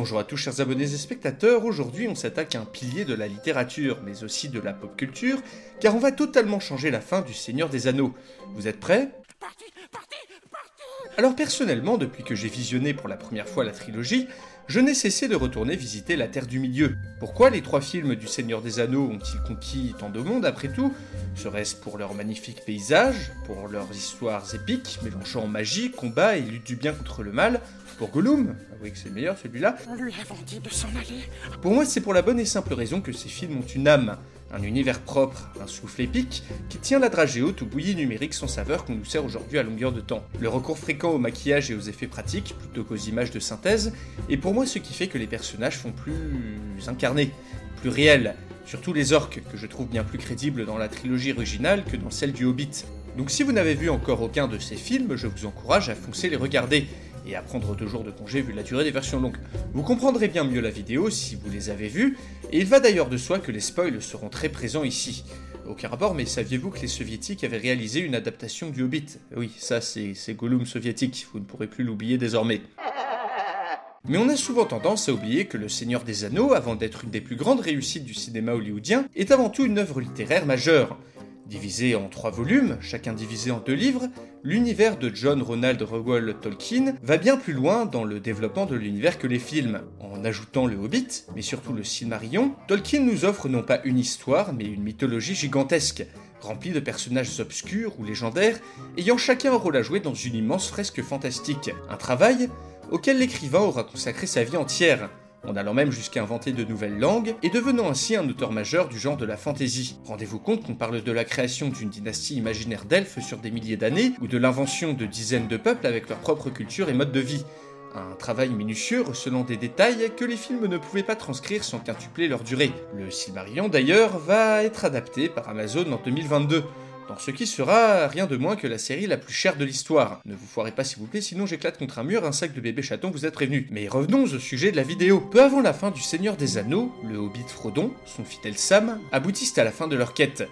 Bonjour à tous chers abonnés et spectateurs, aujourd'hui on s'attaque à un pilier de la littérature, mais aussi de la pop culture, car on va totalement changer la fin du Seigneur des Anneaux. Vous êtes prêts? Alors personnellement, depuis que j'ai visionné pour la première fois la trilogie, je n'ai cessé de retourner visiter la Terre du Milieu. Pourquoi les trois films du Seigneur des Anneaux ont-ils conquis tant de monde après tout? Serait-ce pour leurs magnifiques paysages, pour leurs histoires épiques, mélangeant magie, combat et lutte du bien contre le mal? Pour Gollum oui que c'est le meilleur celui-là Lui avons dit de s'en aller. Pour moi c'est pour la bonne et simple raison que ces films ont une âme, un univers propre, un souffle épique qui tient la dragée haute au bouilli numérique sans saveur qu'on nous sert aujourd'hui à longueur de temps. Le recours fréquent au maquillage et aux effets pratiques plutôt qu'aux images de synthèse est pour moi ce qui fait que les personnages font plus incarnés, plus réels, surtout les orques que je trouve bien plus crédibles dans la trilogie originale que dans celle du Hobbit. Donc si vous n'avez vu encore aucun de ces films, je vous encourage à foncer les regarder et à prendre deux jours de congé vu la durée des versions longues. Vous comprendrez bien mieux la vidéo si vous les avez vues, et il va d'ailleurs de soi que les spoils seront très présents ici. Aucun rapport, mais saviez-vous que les soviétiques avaient réalisé une adaptation du Hobbit? Oui, ça c'est Gollum soviétique, vous ne pourrez plus l'oublier désormais. Mais on a souvent tendance à oublier que Le Seigneur des Anneaux, avant d'être une des plus grandes réussites du cinéma hollywoodien, est avant tout une œuvre littéraire majeure. Divisé en trois volumes, chacun divisé en deux livres, l'univers de John Ronald Reuel Tolkien va bien plus loin dans le développement de l'univers que les films. En ajoutant le Hobbit, mais surtout le Silmarillion, Tolkien nous offre non pas une histoire, mais une mythologie gigantesque, remplie de personnages obscurs ou légendaires, ayant chacun un rôle à jouer dans une immense fresque fantastique. Un travail auquel l'écrivain aura consacré sa vie entière, en allant même jusqu'à inventer de nouvelles langues et devenant ainsi un auteur majeur du genre de la fantasy. Rendez-vous compte qu'on parle de la création d'une dynastie imaginaire d'elfes sur des milliers d'années, ou de l'invention de dizaines de peuples avec leur propre culture et mode de vie. Un travail minutieux recelant des détails que les films ne pouvaient pas transcrire sans quintupler leur durée. Le Silmarillion d'ailleurs va être adapté par Amazon en 2022 dans ce qui sera rien de moins que la série la plus chère de l'histoire. Ne vous foirez pas s'il vous plaît, sinon j'éclate contre un mur, un sac de bébé chaton, vous êtes prévenus. Mais revenons au sujet de la vidéo. Peu avant la fin du Seigneur des Anneaux, le Hobbit Frodon, son fidèle Sam, aboutissent à la fin de leur quête.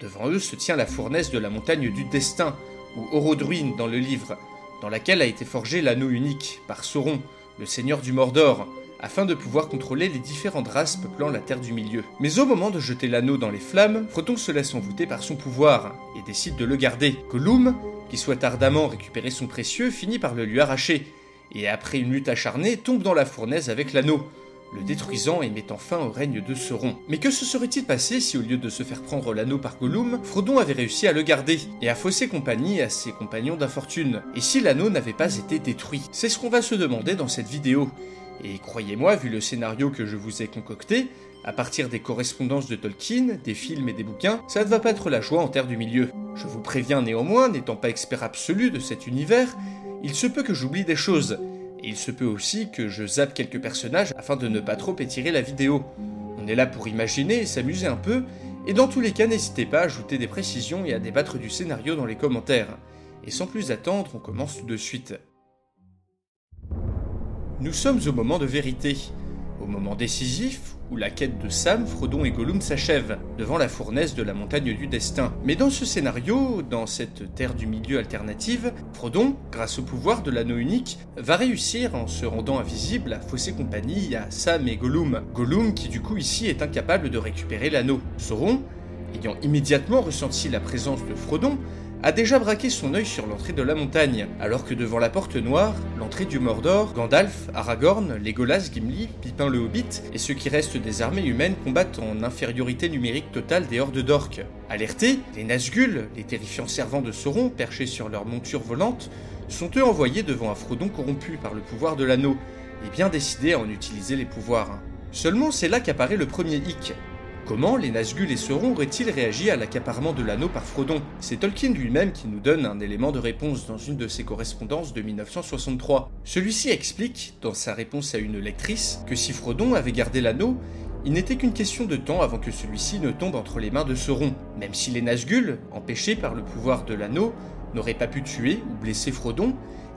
Devant eux se tient la fournaise de la montagne du destin, ou Orodruin dans le livre, dans laquelle a été forgé l'anneau unique par Sauron, le seigneur du Mordor, afin de pouvoir contrôler les différentes races peuplant la Terre du Milieu. Mais au moment de jeter l'anneau dans les flammes, Frodon se laisse envoûter par son pouvoir et décide de le garder. Gollum, qui souhaite ardemment récupérer son précieux, finit par le lui arracher, et après une lutte acharnée, tombe dans la fournaise avec l'anneau, le détruisant et mettant fin au règne de Sauron. Mais que se serait-il passé si au lieu de se faire prendre l'anneau par Gollum, Frodon avait réussi à le garder, et à fausser compagnie à ses compagnons d'infortune? Et si l'anneau n'avait pas été détruit? C'est ce qu'on va se demander dans cette vidéo. Et croyez-moi, vu le scénario que je vous ai concocté, à partir des correspondances de Tolkien, des films et des bouquins, ça ne va pas être la joie en terre du milieu. Je vous préviens néanmoins, n'étant pas expert absolu de cet univers, il se peut que j'oublie des choses, et il se peut aussi que je zappe quelques personnages afin de ne pas trop étirer la vidéo. On est là pour imaginer et s'amuser un peu, et dans tous les cas n'hésitez pas à ajouter des précisions et à débattre du scénario dans les commentaires. Et sans plus attendre, on commence tout de suite. Nous sommes au moment de vérité, au moment décisif où la quête de Sam, Frodon et Gollum s'achève, devant la fournaise de la montagne du destin. Mais dans ce scénario, dans cette terre du milieu alternative, Frodon, grâce au pouvoir de l'anneau unique, va réussir en se rendant invisible à fausser compagnie à Sam et Gollum. Gollum qui du coup ici est incapable de récupérer l'anneau. Sauron, ayant immédiatement ressenti la présence de Frodon, a déjà braqué son œil sur l'entrée de la montagne, alors que devant la porte noire, l'entrée du Mordor, Gandalf, Aragorn, Legolas, Gimli, Pipin le Hobbit et ceux qui restent des armées humaines combattent en infériorité numérique totale des hordes d'orques. Alertés, les Nazgûl, les terrifiants servants de Sauron perchés sur leur monture volante, sont eux envoyés devant un Frodon corrompu par le pouvoir de l'anneau, et bien décidés à en utiliser les pouvoirs. Seulement c'est là qu'apparaît le premier hic. Comment les Nazgûl et Sauron auraient-ils réagi à l'accaparement de l'anneau par Frodon? C'est Tolkien lui-même qui nous donne un élément de réponse dans une de ses correspondances de 1963. Celui-ci explique, dans sa réponse à une lectrice, que si Frodon avait gardé l'anneau, il n'était qu'une question de temps avant que celui-ci ne tombe entre les mains de Sauron. Même si les Nazgûl, empêchés par le pouvoir de l'anneau, n'auraient pas pu tuer ou blesser Frodon,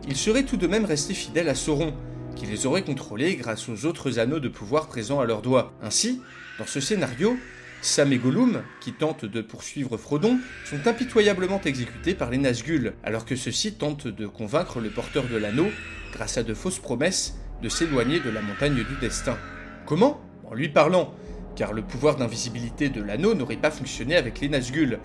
ils seraient tout de même restés fidèles à Sauron, qui les aurait contrôlés grâce aux autres anneaux de pouvoir présents à leurs doigts. Ainsi, dans ce scénario, Sam et Gollum, qui tentent de poursuivre Frodon, sont impitoyablement exécutés par les Nazgûl, alors que ceux-ci tentent de convaincre le porteur de l'anneau, grâce à de fausses promesses, de s'éloigner de la montagne du destin. Comment? En lui parlant, car le pouvoir d'invisibilité de l'anneau n'aurait pas fonctionné avec les Nazgûl,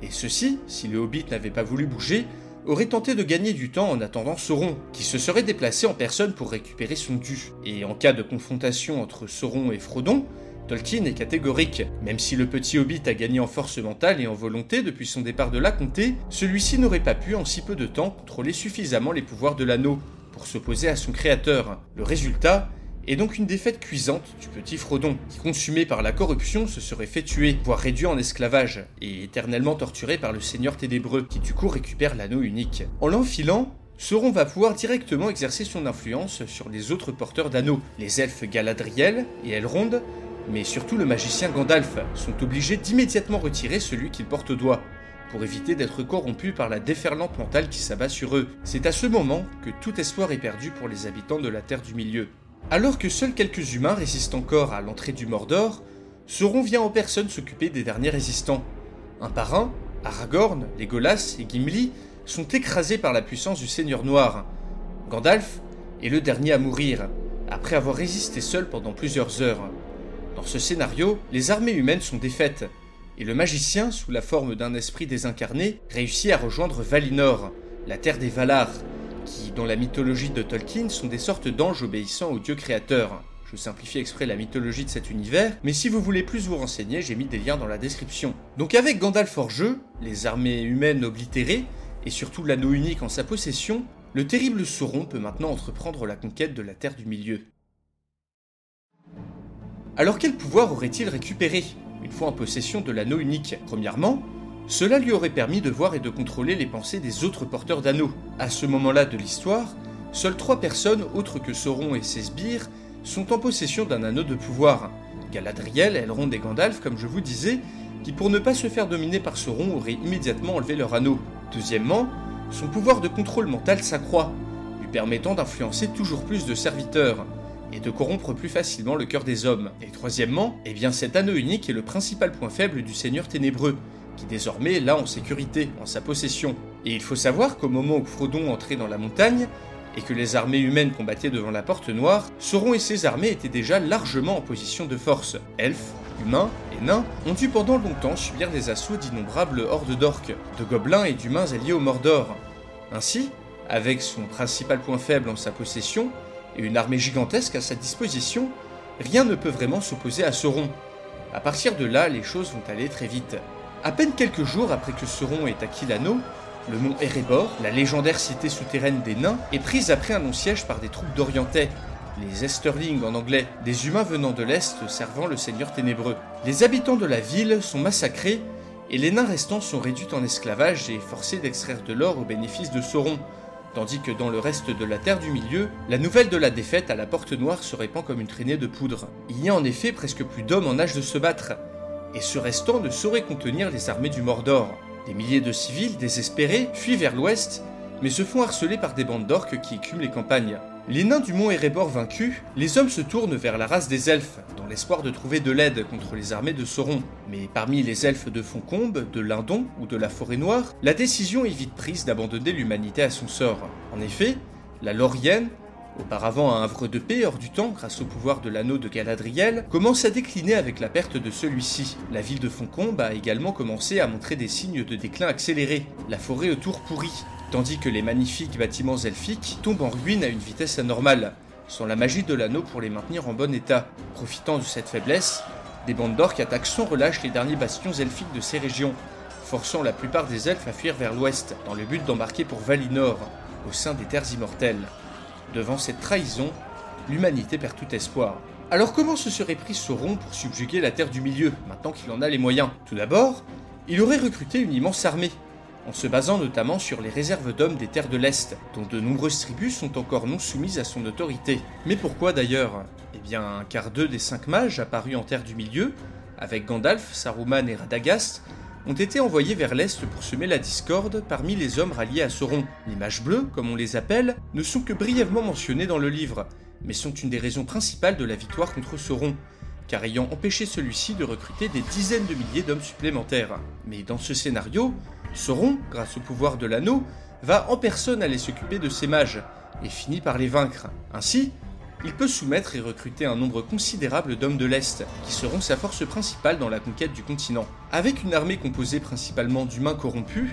et ceux-ci, si le Hobbit n'avait pas voulu bouger, auraient tenté de gagner du temps en attendant Sauron, qui se serait déplacé en personne pour récupérer son dû. Et en cas de confrontation entre Sauron et Frodon, Tolkien est catégorique. Même si le petit hobbit a gagné en force mentale et en volonté depuis son départ de la comté, celui-ci n'aurait pas pu en si peu de temps contrôler suffisamment les pouvoirs de l'anneau pour s'opposer à son créateur. Le résultat est donc une défaite cuisante du petit Frodon, qui consumé par la corruption se serait fait tuer, voire réduit en esclavage, et éternellement torturé par le Seigneur ténébreux, qui du coup récupère l'anneau unique. En l'enfilant, Sauron va pouvoir directement exercer son influence sur les autres porteurs d'anneaux, les elfes Galadriel et Elrond, mais surtout le magicien Gandalf, sont obligés d'immédiatement retirer celui qu'ils portent au doigt, pour éviter d'être corrompus par la déferlante mentale qui s'abat sur eux. C'est à ce moment que tout espoir est perdu pour les habitants de la Terre du Milieu. Alors que seuls quelques humains résistent encore à l'entrée du Mordor, Sauron vient en personne s'occuper des derniers résistants. Un par un, Aragorn, Legolas et Gimli sont écrasés par la puissance du Seigneur Noir. Gandalf est le dernier à mourir, après avoir résisté seul pendant plusieurs heures. Dans ce scénario, les armées humaines sont défaites, et le magicien, sous la forme d'un esprit désincarné, réussit à rejoindre Valinor, la terre des Valar, qui, dans la mythologie de Tolkien, sont des sortes d'anges obéissant au dieu créateur. Je simplifie exprès la mythologie de cet univers, mais si vous voulez plus vous renseigner, j'ai mis des liens dans la description. Donc avec Gandalf hors jeu, les armées humaines oblitérées, et surtout l'anneau unique en sa possession, le terrible Sauron peut maintenant entreprendre la conquête de la Terre du Milieu. Alors quel pouvoir aurait-il récupéré? Une fois en possession de l'anneau unique Premièrement, cela lui aurait permis de voir et de contrôler les pensées des autres porteurs d'anneaux. À ce moment-là de l'histoire, seules trois personnes autres que Sauron et ses sbires sont en possession d'un anneau de pouvoir. Galadriel, Elrond et Gandalf, comme je vous disais, qui pour ne pas se faire dominer par Sauron auraient immédiatement enlevé leur anneau. Deuxièmement, son pouvoir de contrôle mental s'accroît, lui permettant d'influencer toujours plus de serviteurs et de corrompre plus facilement le cœur des hommes. Et troisièmement, eh bien cet anneau unique est le principal point faible du Seigneur ténébreux, qui désormais là en sécurité, en sa possession. Et il faut savoir qu'au moment où Frodon entrait dans la montagne, et que les armées humaines combattaient devant la porte noire, Sauron et ses armées étaient déjà largement en position de force. Elfes, humains et nains ont dû pendant longtemps subir des assauts d'innombrables hordes d'orques, de gobelins et d'humains alliés au Mordor. Ainsi, avec son principal point faible en sa possession, et une armée gigantesque à sa disposition, rien ne peut vraiment s'opposer à Sauron. À partir de là, les choses vont aller très vite. À peine quelques jours après que Sauron ait acquis l'anneau, le mont Erebor, la légendaire cité souterraine des nains, est prise après un non-siège par des troupes d'Orientais, les Esterling en anglais, des humains venant de l'Est servant le Seigneur ténébreux. Les habitants de la ville sont massacrés et les nains restants sont réduits en esclavage et forcés d'extraire de l'or au bénéfice de Sauron, tandis que dans le reste de la Terre du Milieu, la nouvelle de la défaite à la Porte Noire se répand comme une traînée de poudre. Il y a en effet presque plus d'hommes en âge de se battre, et ce restant ne saurait contenir les armées du Mordor. Des milliers de civils, désespérés, fuient vers l'ouest, mais se font harceler par des bandes d'orques qui écument les campagnes. Les nains du mont Erebor vaincus, les hommes se tournent vers la race des elfes, dans l'espoir de trouver de l'aide contre les armées de Sauron. Mais parmi les elfes de Foncombe, de Lindon ou de la Forêt Noire, la décision est vite prise d'abandonner l'humanité à son sort. En effet, la Laurienne, auparavant un havre de paix hors du temps grâce au pouvoir de l'anneau de Galadriel, commence à décliner avec la perte de celui-ci. La ville de Foncombe a également commencé à montrer des signes de déclin accéléré, la forêt autour pourrie, tandis que les magnifiques bâtiments elfiques tombent en ruine à une vitesse anormale, sans la magie de l'anneau pour les maintenir en bon état. Profitant de cette faiblesse, des bandes d'orques attaquent sans relâche les derniers bastions elfiques de ces régions, forçant la plupart des elfes à fuir vers l'ouest, dans le but d'embarquer pour Valinor, au sein des terres immortelles. Devant cette trahison, l'humanité perd tout espoir. Alors comment se serait pris Sauron pour subjuguer la Terre du Milieu, maintenant qu'il en a les moyens? Tout d'abord, il aurait recruté une immense armée, en se basant notamment sur les réserves d'hommes des terres de l'Est, dont de nombreuses tribus sont encore non soumises à son autorité. Mais pourquoi d'ailleurs? Eh bien, car deux des cinq mages apparus en Terre du Milieu, avec Gandalf, Saruman et Radagast, ont été envoyés vers l'Est pour semer la discorde parmi les hommes ralliés à Sauron. Les mages bleus, comme on les appelle, ne sont que brièvement mentionnés dans le livre, mais sont une des raisons principales de la victoire contre Sauron, car ayant empêché celui-ci de recruter des dizaines de milliers d'hommes supplémentaires. Mais dans ce scénario, Sauron, grâce au pouvoir de l'anneau, va en personne aller s'occuper de ces mages, et finit par les vaincre. Ainsi, il peut soumettre et recruter un nombre considérable d'hommes de l'Est, qui seront sa force principale dans la conquête du continent. Avec une armée composée principalement d'humains corrompus,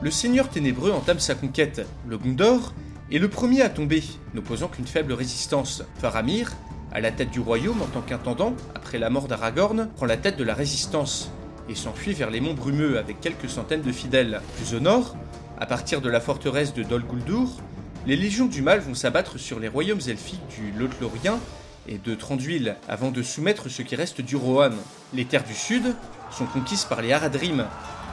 le Seigneur Ténébreux entame sa conquête. Le Gondor est le premier à tomber, n'opposant qu'une faible résistance. Faramir, à la tête du royaume en tant qu'intendant, après la mort d'Aragorn, prend la tête de la résistance et s'enfuit vers les monts brumeux avec quelques centaines de fidèles. Plus au nord, à partir de la forteresse de Dol Guldur, les légions du mal vont s'abattre sur les royaumes elfiques du Lothlorien et de Tranduil avant de soumettre ce qui reste du Rohan. Les terres du sud sont conquises par les Haradrim,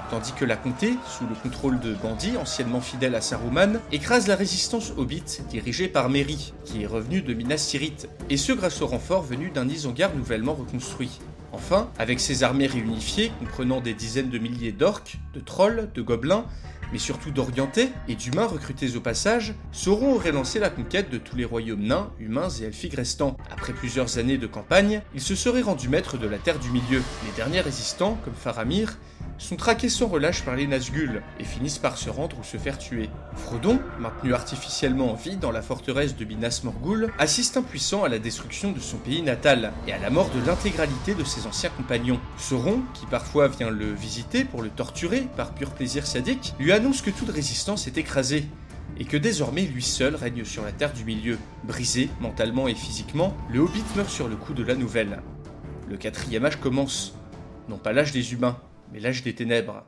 tandis que la comté, sous le contrôle de bandits anciennement fidèles à Saruman, écrase la résistance hobbit dirigée par Merry, qui est revenu de Minas Tirith, et ce grâce au renfort venu d'un Isengard nouvellement reconstruit. Enfin, avec ses armées réunifiées, comprenant des dizaines de milliers d'orques, de trolls, de gobelins, mais surtout d'orientés et d'humains recrutés au passage, Sauron aurait lancé la conquête de tous les royaumes nains, humains et elfiques restants. Après plusieurs années de campagne, il se serait rendu maître de la Terre du Milieu. Les derniers résistants, comme Faramir, sont traqués sans relâche par les Nazgûl et finissent par se rendre ou se faire tuer. Frodon, maintenu artificiellement en vie dans la forteresse de Minas Morgul, assiste impuissant à la destruction de son pays natal et à la mort de l'intégralité de ses anciens compagnons. Sauron, qui parfois vient le visiter pour le torturer par pur plaisir sadique, lui annonce que toute résistance est écrasée et que désormais lui seul règne sur la Terre du Milieu. Brisé, mentalement et physiquement, le Hobbit meurt sur le coup de la nouvelle. Le quatrième âge commence, non pas l'âge des humains, mais l'âge des ténèbres.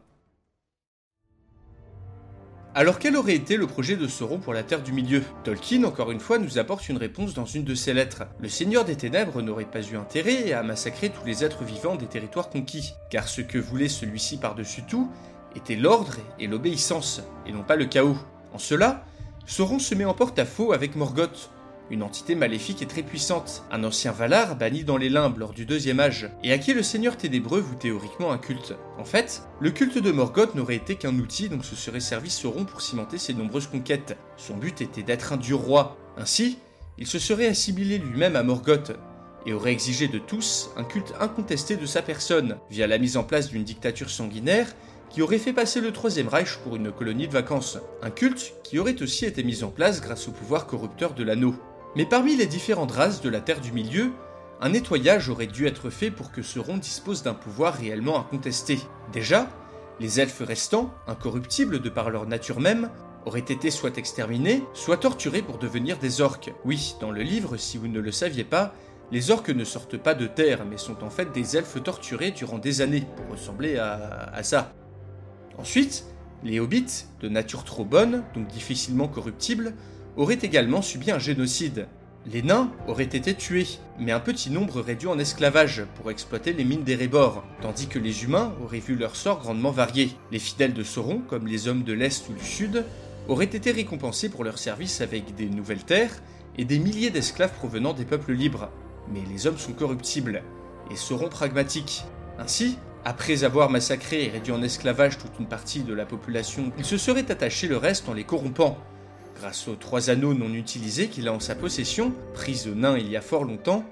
Alors quel aurait été le projet de Sauron pour la Terre du Milieu? Tolkien, encore une fois, nous apporte une réponse dans une de ses lettres. Le Seigneur des Ténèbres n'aurait pas eu intérêt à massacrer tous les êtres vivants des territoires conquis, car ce que voulait celui-ci par-dessus tout était l'ordre et l'obéissance, et non pas le chaos. En cela, Sauron se met en porte-à-faux avec Morgoth, une entité maléfique et très puissante, un ancien Valar banni dans les limbes lors du deuxième âge, et à qui le seigneur ténébreux voue théoriquement un culte. En fait, le culte de Morgoth n'aurait été qu'un outil dont se serait servi Sauron pour cimenter ses nombreuses conquêtes. Son but était d'être un dieu roi. Ainsi, il se serait assimilé lui-même à Morgoth, et aurait exigé de tous un culte incontesté de sa personne, via la mise en place d'une dictature sanguinaire qui aurait fait passer le Troisième Reich pour une colonie de vacances. Un culte qui aurait aussi été mis en place grâce au pouvoir corrupteur de l'anneau. Mais parmi les différentes races de la Terre du Milieu, un nettoyage aurait dû être fait pour que Sauron dispose d'un pouvoir réellement incontesté. Déjà, les elfes restants, incorruptibles de par leur nature même, auraient été soit exterminés, soit torturés pour devenir des orques. Oui, dans le livre, si vous ne le saviez pas, les orques ne sortent pas de terre, mais sont en fait des elfes torturés durant des années, pour ressembler à, à ça. Ensuite, les hobbits, de nature trop bonne, donc difficilement corruptibles, auraient également subi un génocide. Les nains auraient été tués, mais un petit nombre réduit en esclavage pour exploiter les mines d'Erebor, tandis que les humains auraient vu leur sort grandement varié. Les fidèles de Sauron, comme les hommes de l'Est ou du Sud, auraient été récompensés pour leur service avec des nouvelles terres et des milliers d'esclaves provenant des peuples libres. Mais les hommes sont corruptibles, et Sauron pragmatique. Ainsi, après avoir massacré et réduit en esclavage toute une partie de la population, il se serait attaché le reste en les corrompant, Grâce aux trois anneaux non utilisés qu'il a en sa possession, pris aux nains il y a fort longtemps,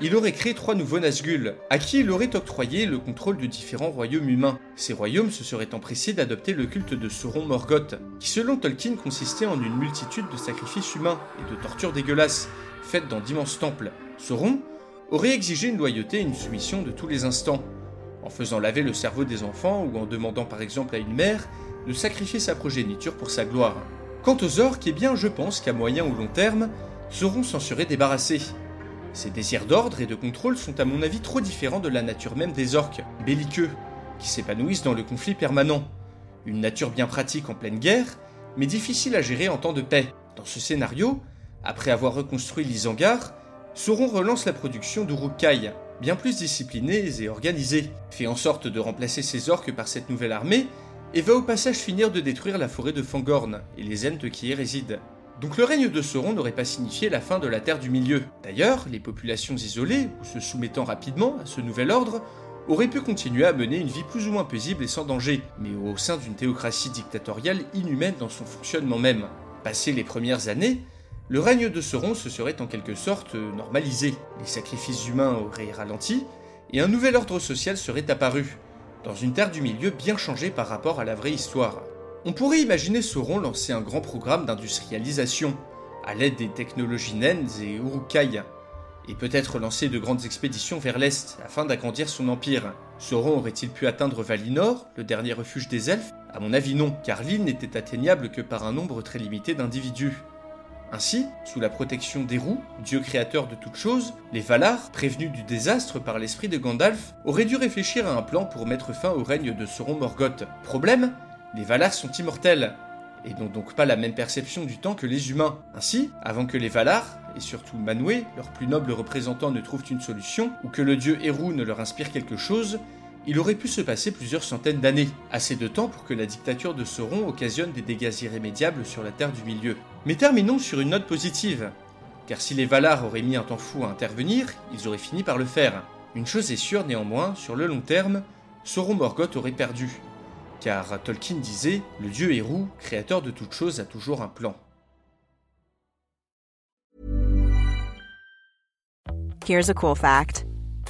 il aurait créé trois nouveaux Nazgûl, à qui il aurait octroyé le contrôle de différents royaumes humains. Ces royaumes se seraient empressés d'adopter le culte de Sauron Morgoth, qui selon Tolkien consistait en une multitude de sacrifices humains et de tortures dégueulasses, faites dans d'immenses temples. Sauron aurait exigé une loyauté et une soumission de tous les instants, en faisant laver le cerveau des enfants ou en demandant par exemple à une mère de sacrifier sa progéniture pour sa gloire. Quant aux orques, eh bien, je pense qu'à moyen ou long terme, Sauron s'en serait débarrassé. Ses désirs d'ordre et de contrôle sont à mon avis trop différents de la nature même des orques, belliqueux, qui s'épanouissent dans le conflit permanent. Une nature bien pratique en pleine guerre, mais difficile à gérer en temps de paix. Dans ce scénario, après avoir reconstruit l'Isengard, Sauron relance la production d'Uruk-kai, bien plus disciplinée et organisée, fait en sorte de remplacer ses orques par cette nouvelle armée, et va au passage finir de détruire la forêt de Fangorn et les Ents qui y résident. Donc le règne de Sauron n'aurait pas signifié la fin de la Terre du Milieu. D'ailleurs, les populations isolées, ou se soumettant rapidement à ce nouvel ordre, auraient pu continuer à mener une vie plus ou moins paisible et sans danger, mais au sein d'une théocratie dictatoriale inhumaine dans son fonctionnement même. Passées les premières années, le règne de Sauron se serait en quelque sorte normalisé, les sacrifices humains auraient ralenti, et un nouvel ordre social serait apparu, dans une terre du milieu bien changée par rapport à la vraie histoire. On pourrait imaginer Sauron lancer un grand programme d'industrialisation, à l'aide des technologies naines et Uruk-kai, et peut-être lancer de grandes expéditions vers l'est afin d'agrandir son empire. Sauron aurait-il pu atteindre Valinor, le dernier refuge des elfes? À mon avis non, car l'île n'était atteignable que par un nombre très limité d'individus. Ainsi, sous la protection d'Eru, dieu créateur de toutes choses, les Valar, prévenus du désastre par l'esprit de Gandalf, auraient dû réfléchir à un plan pour mettre fin au règne de Sauron Morgoth. Problème Les Valar sont immortels, et n'ont donc pas la même perception du temps que les humains. Ainsi, avant que les Valar, et surtout Manwë, leur plus noble représentant, ne trouvent une solution, ou que le dieu Eru ne leur inspire quelque chose, il aurait pu se passer plusieurs centaines d'années, assez de temps pour que la dictature de Sauron occasionne des dégâts irrémédiables sur la Terre du Milieu. Mais terminons sur une note positive, car si les Valar auraient mis un temps fou à intervenir, ils auraient fini par le faire. Une chose est sûre néanmoins, sur le long terme, Sauron Morgoth aurait perdu, car Tolkien disait Le dieu Eru, créateur de toutes choses, a toujours un plan. Here's a cool fact